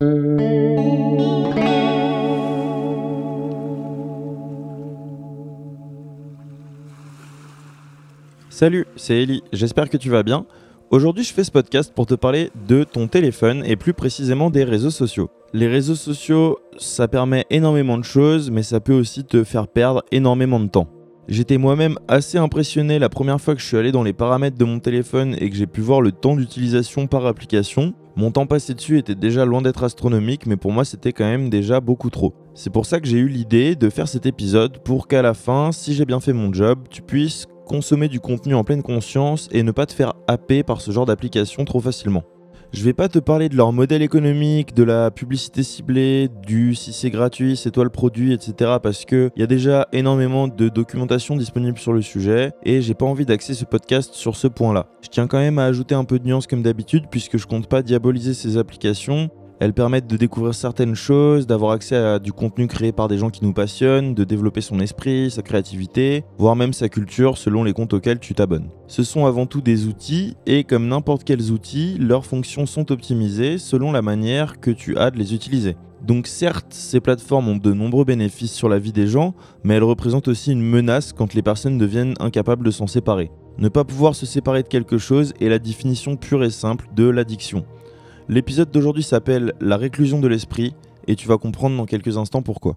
Salut, c'est Ellie, j'espère que tu vas bien. Aujourd'hui je fais ce podcast pour te parler de ton téléphone et plus précisément des réseaux sociaux. Les réseaux sociaux, ça permet énormément de choses, mais ça peut aussi te faire perdre énormément de temps. J'étais moi-même assez impressionné la première fois que je suis allé dans les paramètres de mon téléphone et que j'ai pu voir le temps d'utilisation par application. Mon temps passé dessus était déjà loin d'être astronomique, mais pour moi c'était quand même déjà beaucoup trop. C'est pour ça que j'ai eu l'idée de faire cet épisode pour qu'à la fin, si j'ai bien fait mon job, tu puisses consommer du contenu en pleine conscience et ne pas te faire happer par ce genre d'application trop facilement. Je vais pas te parler de leur modèle économique, de la publicité ciblée, du si c'est gratuit, c'est toi le produit, etc. Parce que il y a déjà énormément de documentation disponible sur le sujet et j'ai pas envie d'axer ce podcast sur ce point-là. Je tiens quand même à ajouter un peu de nuance comme d'habitude puisque je compte pas diaboliser ces applications elles permettent de découvrir certaines choses, d'avoir accès à du contenu créé par des gens qui nous passionnent, de développer son esprit, sa créativité, voire même sa culture selon les comptes auxquels tu t'abonnes. Ce sont avant tout des outils et comme n'importe quels outils, leurs fonctions sont optimisées selon la manière que tu as de les utiliser. Donc certes, ces plateformes ont de nombreux bénéfices sur la vie des gens, mais elles représentent aussi une menace quand les personnes deviennent incapables de s'en séparer. Ne pas pouvoir se séparer de quelque chose est la définition pure et simple de l'addiction. L'épisode d'aujourd'hui s'appelle La réclusion de l'esprit et tu vas comprendre dans quelques instants pourquoi.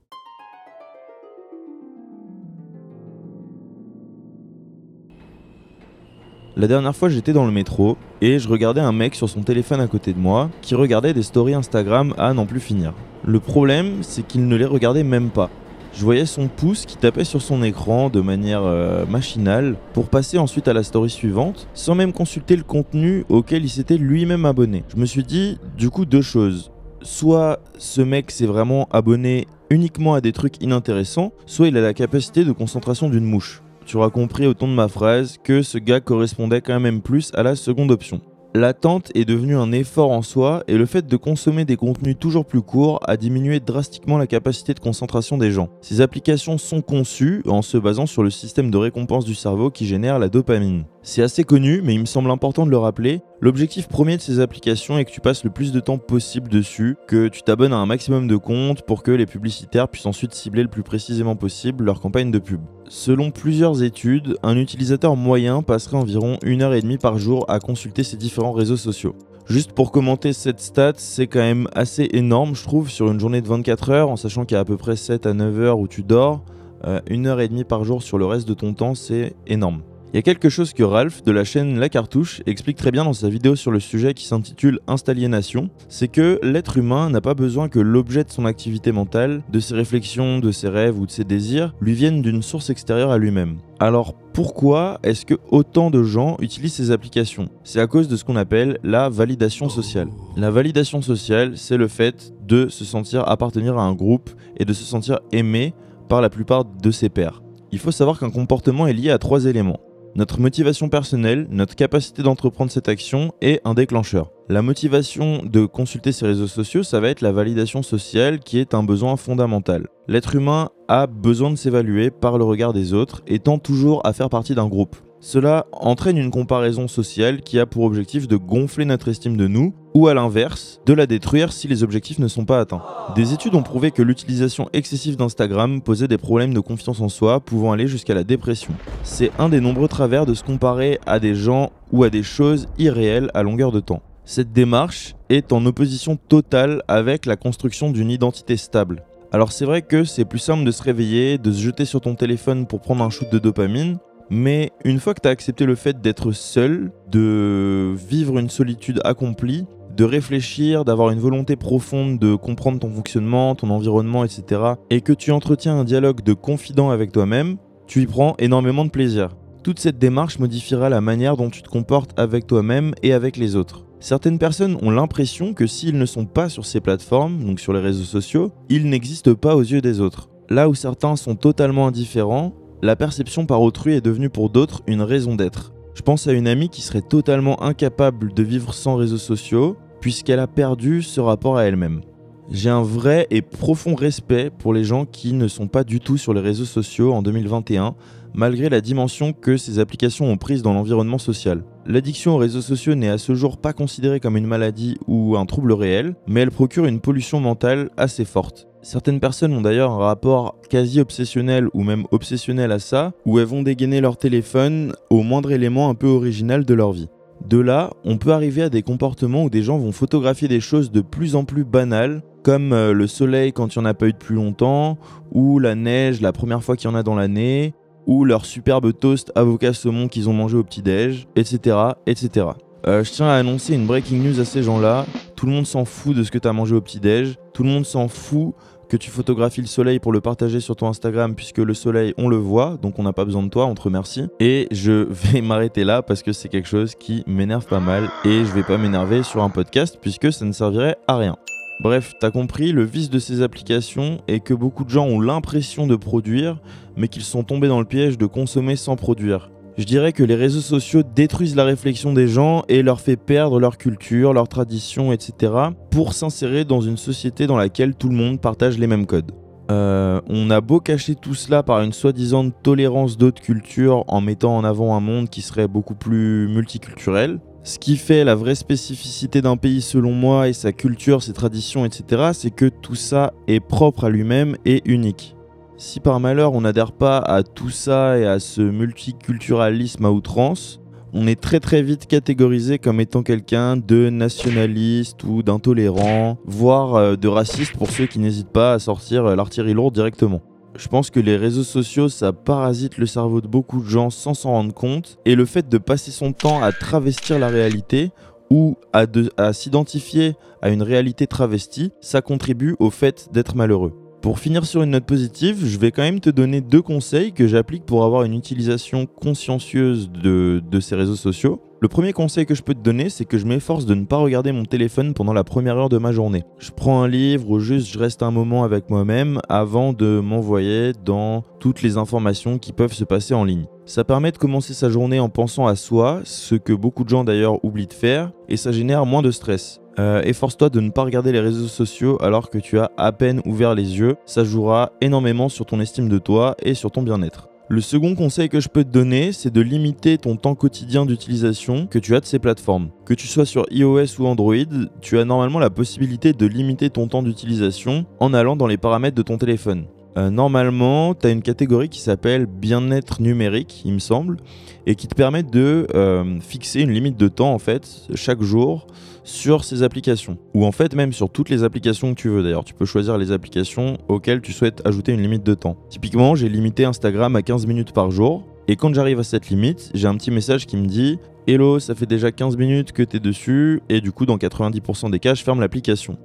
La dernière fois j'étais dans le métro et je regardais un mec sur son téléphone à côté de moi qui regardait des stories Instagram à n'en plus finir. Le problème c'est qu'il ne les regardait même pas je voyais son pouce qui tapait sur son écran de manière euh, machinale pour passer ensuite à la story suivante sans même consulter le contenu auquel il s'était lui-même abonné. Je me suis dit du coup deux choses. Soit ce mec s'est vraiment abonné uniquement à des trucs inintéressants, soit il a la capacité de concentration d'une mouche. Tu auras compris au ton de ma phrase que ce gars correspondait quand même plus à la seconde option. L'attente est devenue un effort en soi et le fait de consommer des contenus toujours plus courts a diminué drastiquement la capacité de concentration des gens. Ces applications sont conçues en se basant sur le système de récompense du cerveau qui génère la dopamine. C'est assez connu, mais il me semble important de le rappeler. L'objectif premier de ces applications est que tu passes le plus de temps possible dessus, que tu t'abonnes à un maximum de comptes pour que les publicitaires puissent ensuite cibler le plus précisément possible leur campagne de pub. Selon plusieurs études, un utilisateur moyen passerait environ une heure et demie par jour à consulter ces différents réseaux sociaux. Juste pour commenter cette stat, c'est quand même assez énorme, je trouve, sur une journée de 24 heures, en sachant qu'il y a à peu près 7 à 9 heures où tu dors. Euh, une heure et demie par jour sur le reste de ton temps, c'est énorme. Il y a quelque chose que Ralph de la chaîne La Cartouche explique très bien dans sa vidéo sur le sujet qui s'intitule Installiénation, c'est que l'être humain n'a pas besoin que l'objet de son activité mentale, de ses réflexions, de ses rêves ou de ses désirs lui viennent d'une source extérieure à lui-même. Alors pourquoi est-ce que autant de gens utilisent ces applications? C'est à cause de ce qu'on appelle la validation sociale. La validation sociale, c'est le fait de se sentir appartenir à un groupe et de se sentir aimé par la plupart de ses pairs. Il faut savoir qu'un comportement est lié à trois éléments notre motivation personnelle, notre capacité d'entreprendre cette action est un déclencheur. La motivation de consulter ces réseaux sociaux, ça va être la validation sociale qui est un besoin fondamental. L'être humain a besoin de s'évaluer par le regard des autres et tend toujours à faire partie d'un groupe. Cela entraîne une comparaison sociale qui a pour objectif de gonfler notre estime de nous, ou à l'inverse, de la détruire si les objectifs ne sont pas atteints. Des études ont prouvé que l'utilisation excessive d'Instagram posait des problèmes de confiance en soi, pouvant aller jusqu'à la dépression. C'est un des nombreux travers de se comparer à des gens ou à des choses irréelles à longueur de temps. Cette démarche est en opposition totale avec la construction d'une identité stable. Alors c'est vrai que c'est plus simple de se réveiller, de se jeter sur ton téléphone pour prendre un shoot de dopamine, mais une fois que tu as accepté le fait d'être seul, de vivre une solitude accomplie, de réfléchir, d'avoir une volonté profonde de comprendre ton fonctionnement, ton environnement, etc., et que tu entretiens un dialogue de confident avec toi-même, tu y prends énormément de plaisir. Toute cette démarche modifiera la manière dont tu te comportes avec toi-même et avec les autres. Certaines personnes ont l'impression que s'ils ne sont pas sur ces plateformes, donc sur les réseaux sociaux, ils n'existent pas aux yeux des autres. Là où certains sont totalement indifférents, la perception par autrui est devenue pour d'autres une raison d'être. Je pense à une amie qui serait totalement incapable de vivre sans réseaux sociaux, puisqu'elle a perdu ce rapport à elle-même. J'ai un vrai et profond respect pour les gens qui ne sont pas du tout sur les réseaux sociaux en 2021, malgré la dimension que ces applications ont prise dans l'environnement social. L'addiction aux réseaux sociaux n'est à ce jour pas considérée comme une maladie ou un trouble réel, mais elle procure une pollution mentale assez forte. Certaines personnes ont d'ailleurs un rapport quasi obsessionnel ou même obsessionnel à ça, où elles vont dégainer leur téléphone au moindre élément un peu original de leur vie. De là, on peut arriver à des comportements où des gens vont photographier des choses de plus en plus banales, comme euh, le soleil quand il n'y en a pas eu depuis longtemps, ou la neige la première fois qu'il y en a dans l'année, ou leur superbe toast avocat saumon qu'ils ont mangé au petit-déj, etc. etc. Euh, je tiens à annoncer une breaking news à ces gens-là. Tout le monde s'en fout de ce que tu as mangé au petit-déj. Tout le monde s'en fout que tu photographies le soleil pour le partager sur ton Instagram, puisque le soleil, on le voit, donc on n'a pas besoin de toi, on te remercie. Et je vais m'arrêter là parce que c'est quelque chose qui m'énerve pas mal et je vais pas m'énerver sur un podcast puisque ça ne servirait à rien. Bref, t'as compris, le vice de ces applications est que beaucoup de gens ont l'impression de produire, mais qu'ils sont tombés dans le piège de consommer sans produire. Je dirais que les réseaux sociaux détruisent la réflexion des gens et leur fait perdre leur culture, leur tradition, etc. pour s'insérer dans une société dans laquelle tout le monde partage les mêmes codes. Euh, on a beau cacher tout cela par une soi-disant tolérance d'autres cultures en mettant en avant un monde qui serait beaucoup plus multiculturel, ce qui fait la vraie spécificité d'un pays selon moi et sa culture, ses traditions, etc., c'est que tout ça est propre à lui-même et unique. Si par malheur on n'adhère pas à tout ça et à ce multiculturalisme à outrance, on est très très vite catégorisé comme étant quelqu'un de nationaliste ou d'intolérant, voire euh, de raciste pour ceux qui n'hésitent pas à sortir euh, l'artillerie lourde directement. Je pense que les réseaux sociaux, ça parasite le cerveau de beaucoup de gens sans s'en rendre compte. Et le fait de passer son temps à travestir la réalité ou à, s'identifier à une réalité travestie, ça contribue au fait d'être malheureux. Pour finir sur une note positive, je vais quand même te donner deux conseils que j'applique pour avoir une utilisation consciencieuse de, ces réseaux sociaux. Le premier conseil que je peux te donner, c'est que je m'efforce de ne pas regarder mon téléphone pendant la première heure de ma journée. Je prends un livre ou juste je reste un moment avec moi-même avant de m'envoyer dans toutes les informations qui peuvent se passer en ligne. Ça permet de commencer sa journée en pensant à soi, ce que beaucoup de gens d'ailleurs oublient de faire, et ça génère moins de stress. Euh, efforce-toi de ne pas regarder les réseaux sociaux alors que tu as à peine ouvert les yeux, ça jouera énormément sur ton estime de toi et sur ton bien-être. Le second conseil que je peux te donner, c'est de limiter ton temps quotidien d'utilisation que tu as de ces plateformes. Que tu sois sur iOS ou Android, tu as normalement la possibilité de limiter ton temps d'utilisation en allant dans les paramètres de ton téléphone. Euh, normalement, tu as une catégorie qui s'appelle bien-être numérique, il me semble, et qui te permet de euh, fixer une limite de temps en fait chaque jour sur ces applications. Ou en fait même sur toutes les applications que tu veux d'ailleurs. Tu peux choisir les applications auxquelles tu souhaites ajouter une limite de temps. Typiquement, j'ai limité Instagram à 15 minutes par jour. Et quand j'arrive à cette limite, j'ai un petit message qui me dit Hello, ça fait déjà 15 minutes que tu es dessus, et du coup, dans 90% des cas, je ferme l'application.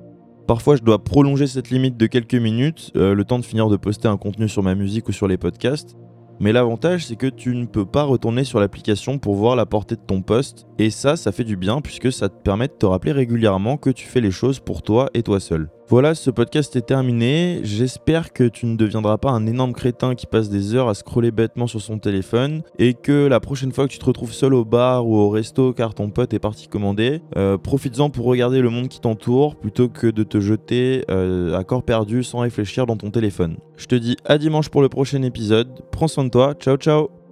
Parfois, je dois prolonger cette limite de quelques minutes, euh, le temps de finir de poster un contenu sur ma musique ou sur les podcasts. Mais l'avantage, c'est que tu ne peux pas retourner sur l'application pour voir la portée de ton poste. Et ça, ça fait du bien puisque ça te permet de te rappeler régulièrement que tu fais les choses pour toi et toi seul. Voilà, ce podcast est terminé. J'espère que tu ne deviendras pas un énorme crétin qui passe des heures à scroller bêtement sur son téléphone et que la prochaine fois que tu te retrouves seul au bar ou au resto car ton pote est parti commander, euh, profites-en pour regarder le monde qui t'entoure plutôt que de te jeter euh, à corps perdu sans réfléchir dans ton téléphone. Je te dis à dimanche pour le prochain épisode. Prends soin de toi. Ciao ciao